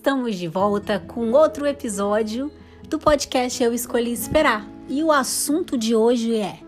Estamos de volta com outro episódio do podcast Eu Escolhi Esperar. E o assunto de hoje é: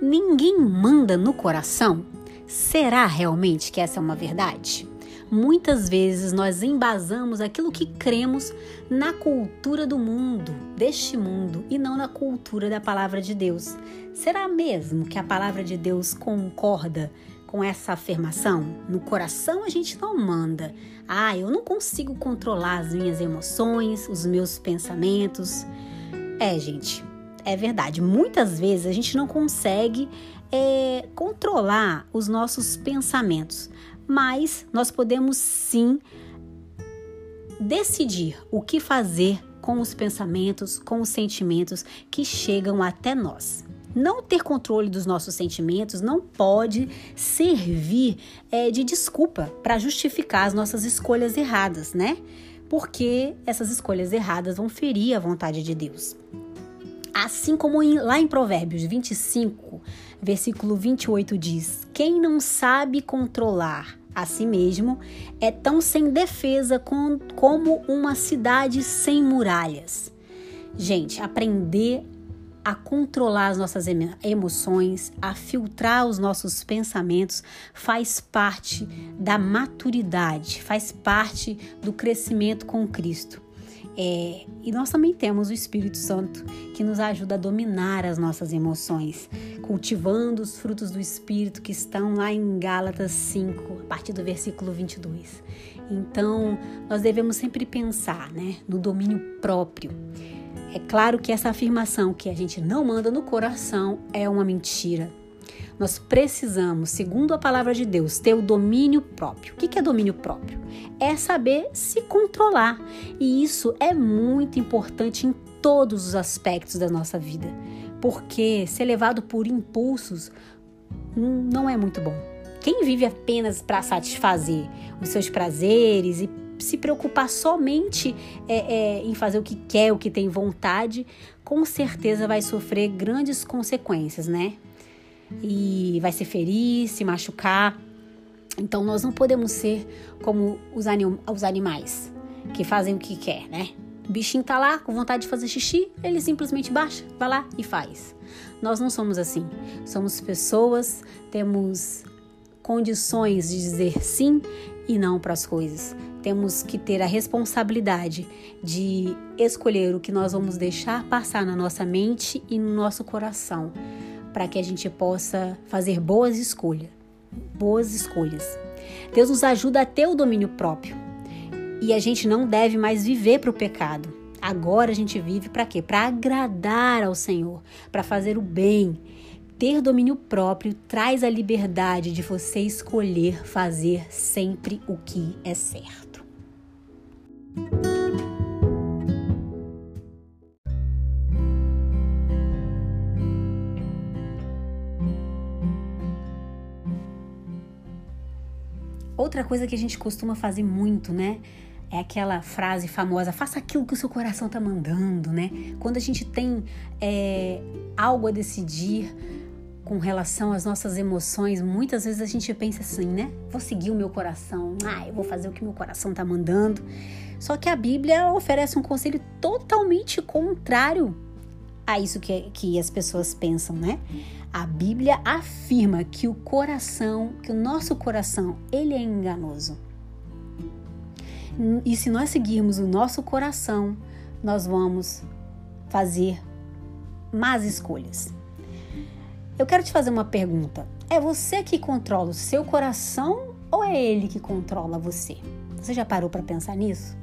Ninguém manda no coração? Será realmente que essa é uma verdade? Muitas vezes nós embasamos aquilo que cremos na cultura do mundo, deste mundo, e não na cultura da palavra de Deus. Será mesmo que a palavra de Deus concorda com essa afirmação? No coração a gente não manda. Ah, eu não consigo controlar as minhas emoções, os meus pensamentos. É, gente, é verdade. Muitas vezes a gente não consegue é, controlar os nossos pensamentos, mas nós podemos sim decidir o que fazer com os pensamentos, com os sentimentos que chegam até nós. Não ter controle dos nossos sentimentos não pode servir é, de desculpa para justificar as nossas escolhas erradas, né? Porque essas escolhas erradas vão ferir a vontade de Deus. Assim como em, lá em Provérbios 25, versículo 28 diz: Quem não sabe controlar a si mesmo é tão sem defesa com, como uma cidade sem muralhas. Gente, aprender a controlar as nossas emoções, a filtrar os nossos pensamentos, faz parte da maturidade, faz parte do crescimento com Cristo. É, e nós também temos o Espírito Santo que nos ajuda a dominar as nossas emoções, cultivando os frutos do Espírito que estão lá em Gálatas 5, a partir do versículo 22. Então, nós devemos sempre pensar né, no domínio próprio. É claro que essa afirmação que a gente não manda no coração é uma mentira. Nós precisamos, segundo a palavra de Deus, ter o domínio próprio. O que é domínio próprio? É saber se controlar. E isso é muito importante em todos os aspectos da nossa vida. Porque ser levado por impulsos não é muito bom. Quem vive apenas para satisfazer os seus prazeres e se preocupar somente é, é, em fazer o que quer, o que tem vontade, com certeza vai sofrer grandes consequências, né? e vai se ferir, se machucar. Então nós não podemos ser como os, anim os animais que fazem o que quer, né? O bichinho tá lá com vontade de fazer xixi, ele simplesmente baixa, vai lá e faz. Nós não somos assim. Somos pessoas, temos condições de dizer sim e não para as coisas. Temos que ter a responsabilidade de escolher o que nós vamos deixar passar na nossa mente e no nosso coração para que a gente possa fazer boas escolhas. Boas escolhas. Deus nos ajuda a ter o domínio próprio. E a gente não deve mais viver para o pecado. Agora a gente vive para quê? Para agradar ao Senhor, para fazer o bem. Ter domínio próprio traz a liberdade de você escolher fazer sempre o que é certo. Outra coisa que a gente costuma fazer muito, né? É aquela frase famosa: faça aquilo que o seu coração tá mandando, né? Quando a gente tem é, algo a decidir com relação às nossas emoções, muitas vezes a gente pensa assim, né? Vou seguir o meu coração, ah, eu vou fazer o que meu coração tá mandando. Só que a Bíblia oferece um conselho totalmente contrário a isso que, que as pessoas pensam, né? A Bíblia afirma que o coração, que o nosso coração, ele é enganoso. E se nós seguirmos o nosso coração, nós vamos fazer más escolhas. Eu quero te fazer uma pergunta. É você que controla o seu coração ou é ele que controla você? Você já parou para pensar nisso?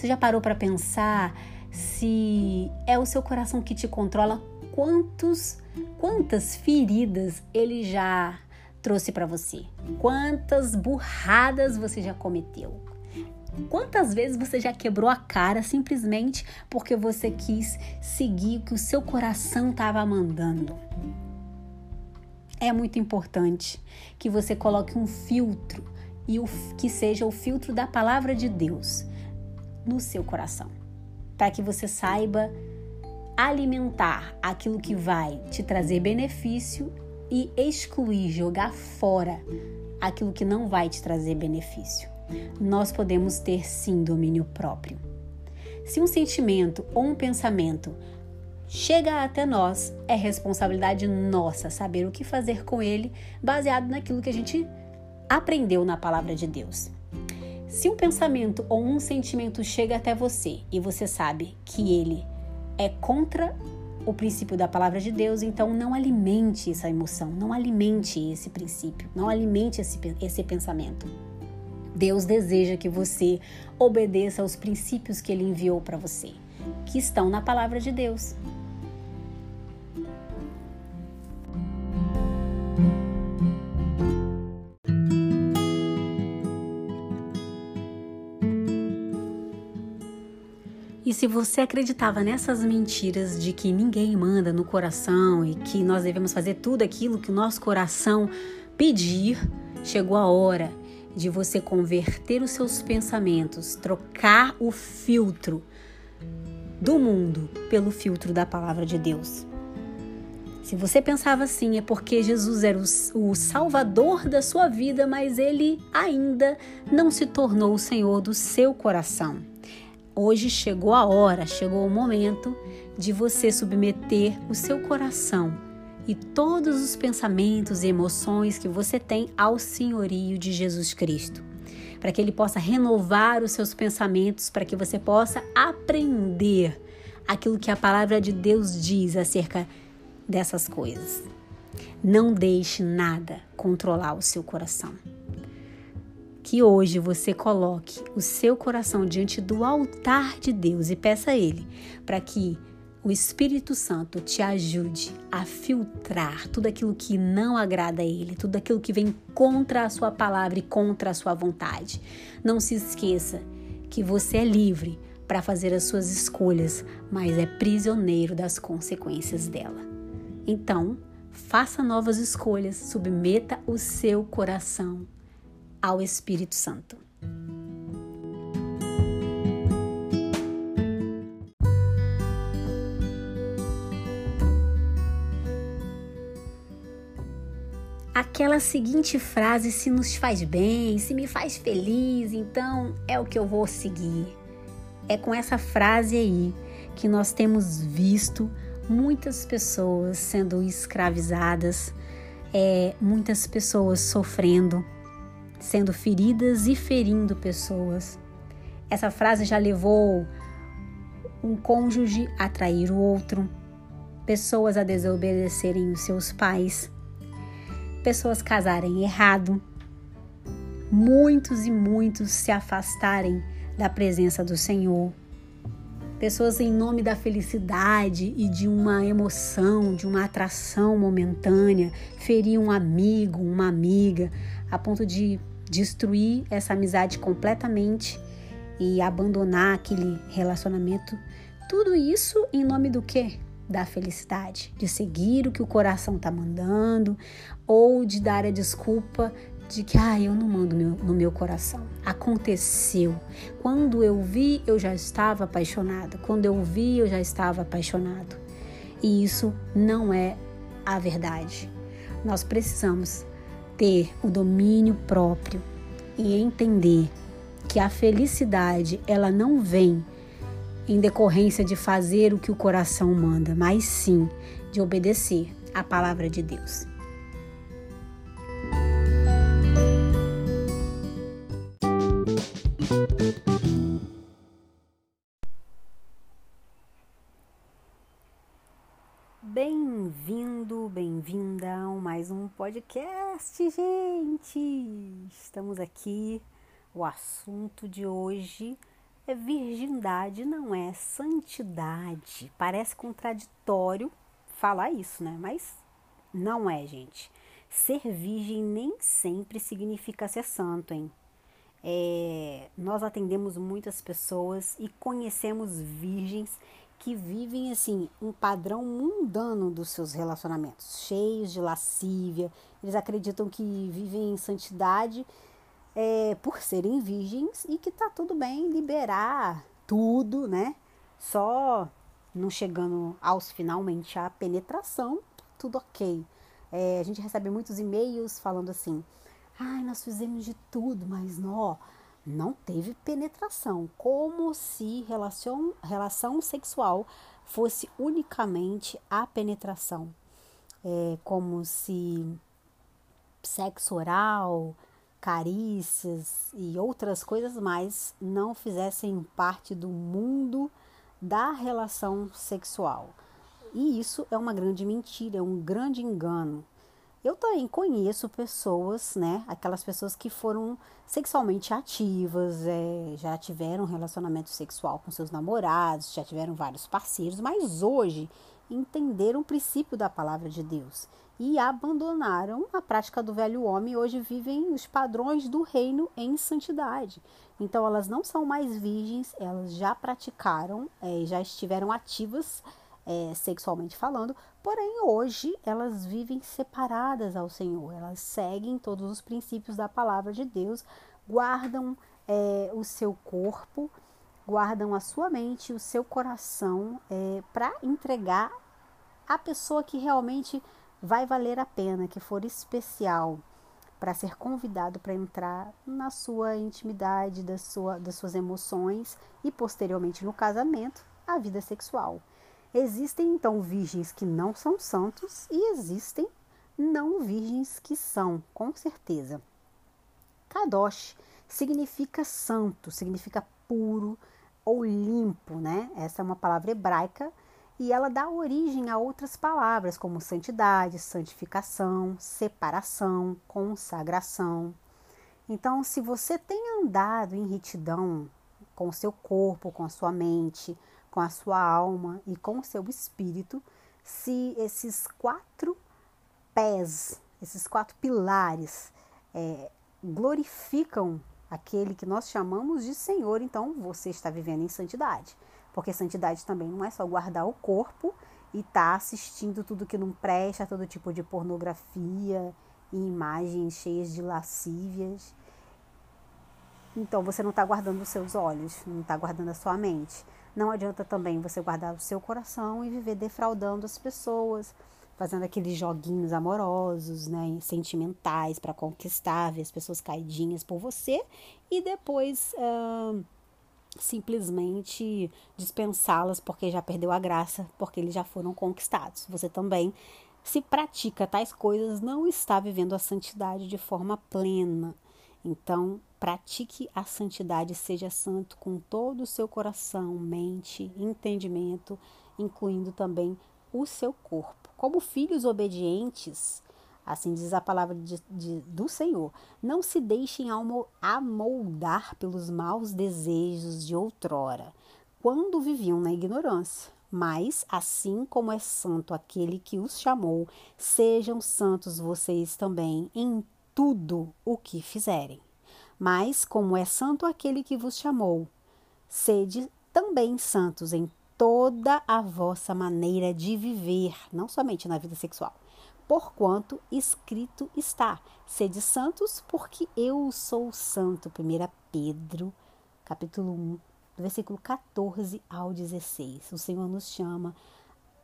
Você já parou para pensar se é o seu coração que te controla quantos, quantas feridas ele já trouxe para você? Quantas burradas você já cometeu? Quantas vezes você já quebrou a cara simplesmente porque você quis seguir o que o seu coração estava mandando? É muito importante que você coloque um filtro e o, que seja o filtro da palavra de Deus no seu coração, para que você saiba alimentar aquilo que vai te trazer benefício e excluir, jogar fora aquilo que não vai te trazer benefício. Nós podemos ter sim domínio próprio. Se um sentimento ou um pensamento chega até nós, é responsabilidade nossa saber o que fazer com ele, baseado naquilo que a gente aprendeu na palavra de Deus. Se um pensamento ou um sentimento chega até você e você sabe que ele é contra o princípio da palavra de Deus, então não alimente essa emoção, não alimente esse princípio, não alimente esse, esse pensamento. Deus deseja que você obedeça aos princípios que ele enviou para você, que estão na palavra de Deus. E se você acreditava nessas mentiras de que ninguém manda no coração e que nós devemos fazer tudo aquilo que o nosso coração pedir, chegou a hora de você converter os seus pensamentos, trocar o filtro do mundo pelo filtro da palavra de Deus. Se você pensava assim, é porque Jesus era o, Salvador da sua vida, mas ele ainda não se tornou o Senhor do seu coração. Hoje chegou a hora, chegou o momento de você submeter o seu coração e todos os pensamentos e emoções que você tem ao senhorio de Jesus Cristo, para que ele possa renovar os seus pensamentos, para que você possa aprender aquilo que a palavra de Deus diz acerca dessas coisas. Não deixe nada controlar o seu coração que hoje você coloque o seu coração diante do altar de Deus e peça a Ele para que o Espírito Santo te ajude a filtrar tudo aquilo que não agrada a Ele, tudo aquilo que vem contra a Sua palavra e contra a Sua vontade. Não se esqueça que você é livre para fazer as suas escolhas, mas é prisioneiro das consequências dela. Então, faça novas escolhas, submeta o seu coração ao Espírito Santo. Aquela seguinte frase: se nos faz bem, se me faz feliz, então é o que eu vou seguir. É com essa frase aí que nós temos visto muitas pessoas sendo escravizadas, é, muitas pessoas sofrendo sendo feridas e ferindo pessoas. Essa frase já levou um cônjuge a trair o outro, pessoas a desobedecerem os seus pais, pessoas casarem errado, muitos e muitos se afastarem da presença do Senhor. Pessoas em nome da felicidade e de uma emoção, de uma atração momentânea, feriam um amigo, uma amiga, a ponto de destruir essa amizade completamente e abandonar aquele relacionamento. Tudo isso em nome do quê? Da felicidade, de seguir o que o coração tá mandando ou de dar a desculpa de que ah, eu não mando meu, no meu coração. Aconteceu. Quando eu vi, eu já estava apaixonada. Quando eu vi, eu já estava apaixonado. E isso não é a verdade. Nós precisamos ter o domínio próprio e entender que a felicidade ela não vem em decorrência de fazer o que o coração manda, mas sim de obedecer à palavra de Deus. Bem-vindo, bem-vinda a mais um podcast, gente! Estamos aqui. O assunto de hoje é virgindade, não é santidade. Parece contraditório falar isso, né? Mas não é, gente. Ser virgem nem sempre significa ser santo, hein? É, nós atendemos muitas pessoas e conhecemos virgens que vivem assim um padrão mundano dos seus relacionamentos, cheios de lascívia. Eles acreditam que vivem em santidade é, por serem virgens e que tá tudo bem liberar tudo, né? Só não chegando aos finalmente a penetração, tudo ok. É, a gente recebe muitos e-mails falando assim: ai, nós fizemos de tudo, mas não, não teve penetração, como se relação, relação sexual fosse unicamente a penetração, é, como se sexo oral, carícias e outras coisas mais não fizessem parte do mundo da relação sexual. E isso é uma grande mentira, é um grande engano. Eu também conheço pessoas, né? Aquelas pessoas que foram sexualmente ativas, é, já tiveram relacionamento sexual com seus namorados, já tiveram vários parceiros, mas hoje entenderam o princípio da palavra de Deus e abandonaram a prática do velho homem e hoje vivem os padrões do reino em santidade. Então elas não são mais virgens, elas já praticaram, é, já estiveram ativas é, sexualmente falando, porém hoje elas vivem separadas ao Senhor, elas seguem todos os princípios da palavra de Deus, guardam é, o seu corpo, guardam a sua mente, o seu coração é, para entregar a pessoa que realmente vai valer a pena, que for especial, para ser convidado para entrar na sua intimidade, da sua, das suas emoções e posteriormente no casamento, a vida sexual. Existem então virgens que não são santos e existem não virgens que são, com certeza. Kadosh significa santo, significa puro ou limpo, né? Essa é uma palavra hebraica e ela dá origem a outras palavras como santidade, santificação, separação, consagração. Então, se você tem andado em retidão com o seu corpo, com a sua mente, com a sua alma e com o seu espírito, se esses quatro pés, esses quatro pilares é, glorificam aquele que nós chamamos de Senhor, então você está vivendo em santidade. Porque santidade também não é só guardar o corpo e estar tá assistindo tudo que não presta, todo tipo de pornografia e imagens cheias de lascívias. Então você não está guardando os seus olhos, não está guardando a sua mente. Não adianta também você guardar o seu coração e viver defraudando as pessoas, fazendo aqueles joguinhos amorosos, né, sentimentais para conquistar, ver as pessoas caidinhas por você e depois. Uh, simplesmente dispensá-las porque já perdeu a graça, porque eles já foram conquistados. Você também, se pratica tais coisas, não está vivendo a santidade de forma plena. Então, pratique a santidade, seja santo com todo o seu coração, mente, entendimento, incluindo também o seu corpo. Como filhos obedientes, Assim diz a palavra de, de, do Senhor. Não se deixem amoldar pelos maus desejos de outrora, quando viviam na ignorância. Mas, assim como é santo aquele que os chamou, sejam santos vocês também em tudo o que fizerem. Mas, como é santo aquele que vos chamou, sede também santos em toda a vossa maneira de viver, não somente na vida sexual porquanto escrito está: Sede santos, porque eu sou santo. 1 Pedro, capítulo 1, versículo 14 ao 16. O Senhor nos chama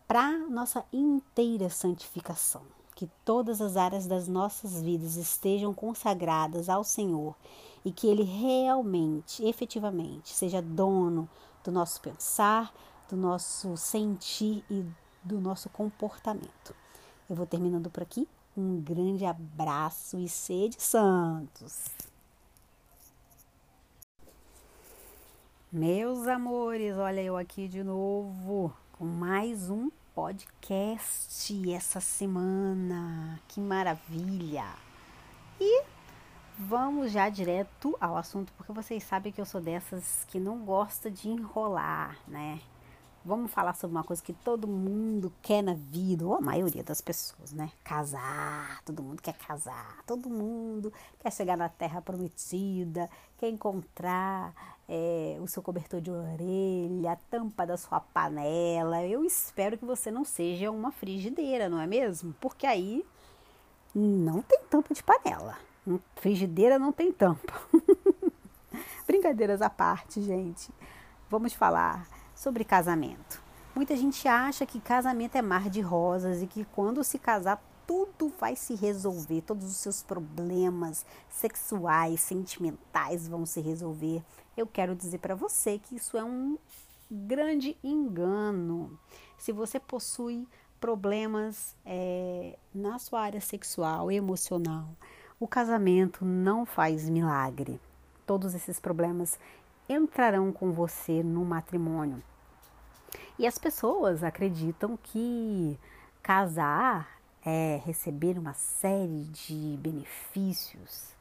para nossa inteira santificação. Que todas as áreas das nossas vidas estejam consagradas ao Senhor e que Ele realmente, efetivamente, seja dono do nosso pensar, do nosso sentir e do nosso comportamento. Eu vou terminando por aqui. Um grande abraço e sede santos. Meus amores, olha eu aqui de novo com mais um podcast essa semana. Que maravilha! E vamos já direto ao assunto, porque vocês sabem que eu sou dessas que não gosta de enrolar, né? Vamos falar sobre uma coisa que todo mundo quer na vida, ou a maioria das pessoas, né? Casar. Todo mundo quer casar. Todo mundo quer chegar na terra prometida, quer encontrar é, o seu cobertor de orelha, a tampa da sua panela. Eu espero que você não seja uma frigideira, não é mesmo? Porque aí não tem tampa de panela. Frigideira não tem tampa. Brincadeiras à parte, gente. Vamos falar sobre casamento. Muita gente acha que casamento é mar de rosas e que quando se casar tudo vai se resolver, todos os seus problemas sexuais, sentimentais vão se resolver. Eu quero dizer para você que isso é um grande engano. Se você possui problemas é, na sua área sexual, emocional, o casamento não faz milagre. Todos esses problemas entrarão com você no matrimônio. E as pessoas acreditam que casar é receber uma série de benefícios.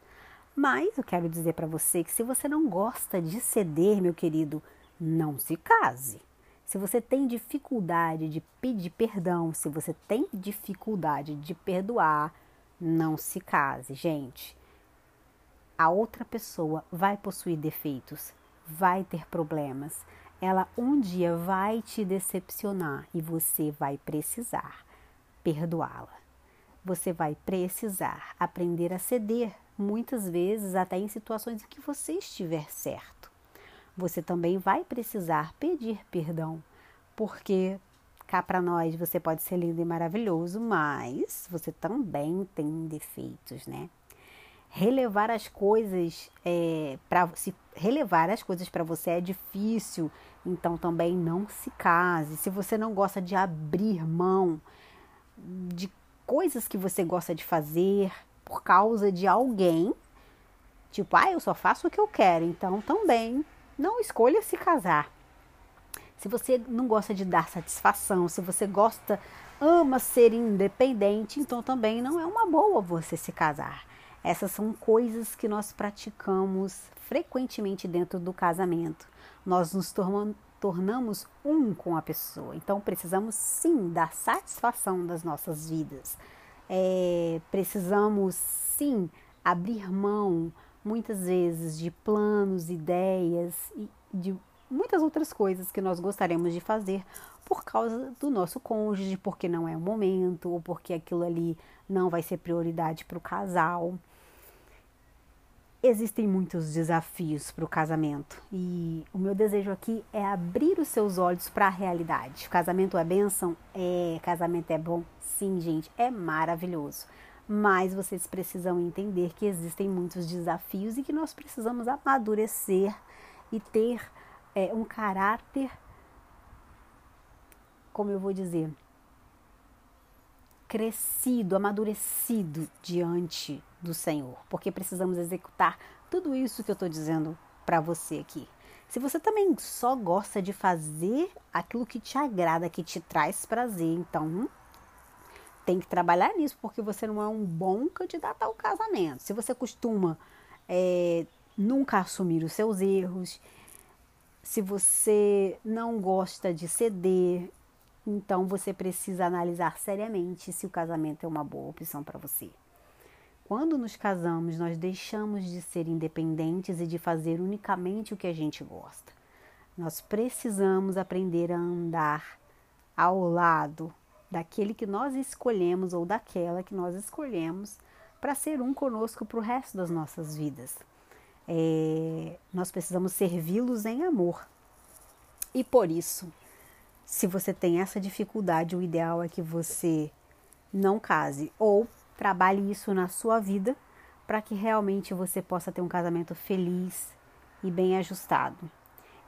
Mas eu quero dizer para você que se você não gosta de ceder, meu querido, não se case. Se você tem dificuldade de pedir perdão, se você tem dificuldade de perdoar, não se case, gente. A outra pessoa vai possuir defeitos, vai ter problemas. Ela um dia vai te decepcionar e você vai precisar perdoá-la. Você vai precisar aprender a ceder, muitas vezes até em situações em que você estiver certo. Você também vai precisar pedir perdão, porque cá para nós você pode ser lindo e maravilhoso, mas você também tem defeitos, né? Relevar as coisas é, para se relevar as coisas para você é difícil, então também não se case. Se você não gosta de abrir mão de coisas que você gosta de fazer por causa de alguém, tipo, ah, eu só faço o que eu quero, então também não escolha se casar. Se você não gosta de dar satisfação, se você gosta, ama ser independente, então também não é uma boa você se casar. Essas são coisas que nós praticamos frequentemente dentro do casamento. Nós nos tornamos um com a pessoa. Então precisamos sim dar satisfação das nossas vidas. É, precisamos sim abrir mão muitas vezes de planos, ideias e de muitas outras coisas que nós gostaríamos de fazer por causa do nosso cônjuge, porque não é o momento ou porque aquilo ali não vai ser prioridade para o casal existem muitos desafios para o casamento e o meu desejo aqui é abrir os seus olhos para a realidade. Casamento é bênção? É. Casamento é bom? Sim, gente, é maravilhoso. Mas vocês precisam entender que existem muitos desafios e que nós precisamos amadurecer e ter é, um caráter, como eu vou dizer, crescido, amadurecido diante do Senhor, porque precisamos executar tudo isso que eu estou dizendo para você aqui. Se você também só gosta de fazer aquilo que te agrada, que te traz prazer, então tem que trabalhar nisso, porque você não é um bom candidato ao casamento. Se você costuma é, nunca assumir os seus erros, se você não gosta de ceder, então você precisa analisar seriamente se o casamento é uma boa opção para você. Quando nos casamos, nós deixamos de ser independentes e de fazer unicamente o que a gente gosta. Nós precisamos aprender a andar ao lado daquele que nós escolhemos ou daquela que nós escolhemos para ser um conosco para o resto das nossas vidas. É, nós precisamos servi-los em amor. E por isso, se você tem essa dificuldade, o ideal é que você não case ou Trabalhe isso na sua vida para que realmente você possa ter um casamento feliz e bem ajustado.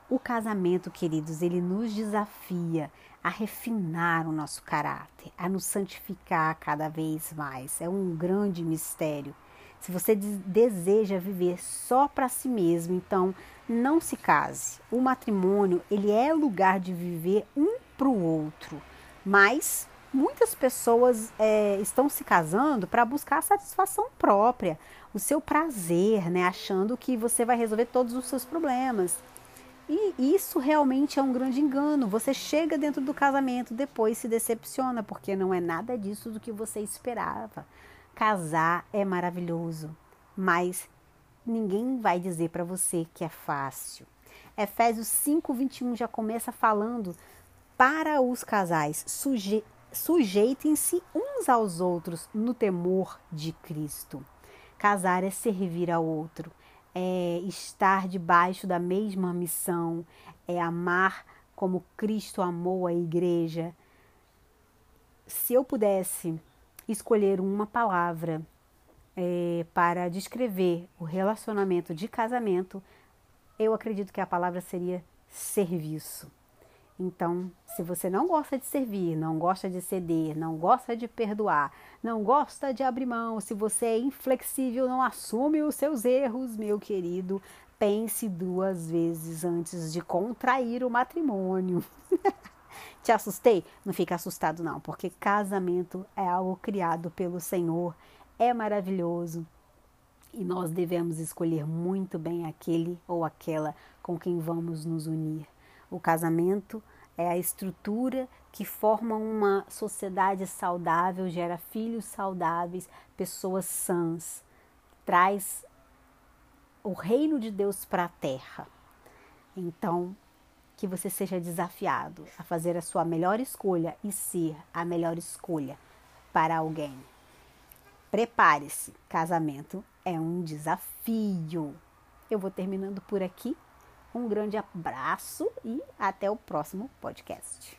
O casamento, queridos, ele nos desafia a refinar o nosso caráter, a nos santificar cada vez mais. É um grande mistério. Se você deseja viver só para si mesmo, então não se case. O matrimônio, ele é lugar de viver um para o outro, mas muitas pessoas é, estão se casando para buscar a satisfação própria, o seu prazer, né? Achando que você vai resolver todos os seus problemas. E isso realmente é um grande engano. Você chega dentro do casamento, depois se decepciona, porque não é nada disso do que você esperava. Casar é maravilhoso, mas ninguém vai dizer para você que é fácil. Efésios 5:21 já começa falando para os casais, suje sujeitem-se uns aos outros no temor de Cristo. Casar é servir ao outro, é estar debaixo da mesma missão, é amar como Cristo amou a igreja. Se eu pudesse escolher uma palavra é, para descrever o relacionamento de casamento, eu acredito que a palavra seria serviço. Então, se você não gosta de servir, não gosta de ceder, não gosta de perdoar, não gosta de abrir mão, se você é inflexível, não assume os seus erros, meu querido, pense duas vezes antes de contrair o matrimônio. Te assustei? Não fica assustado não, porque casamento é algo criado pelo Senhor, é maravilhoso. E nós devemos escolher muito bem aquele ou aquela com quem vamos nos unir. O casamento é a estrutura que forma uma sociedade saudável, gera filhos saudáveis, pessoas sãs, traz o reino de Deus para a terra. Então, que você seja desafiado a fazer a sua melhor escolha e ser a melhor escolha para alguém. Prepare-se, casamento é um desafio. Eu vou terminando por aqui. Um grande abraço e até o próximo podcast.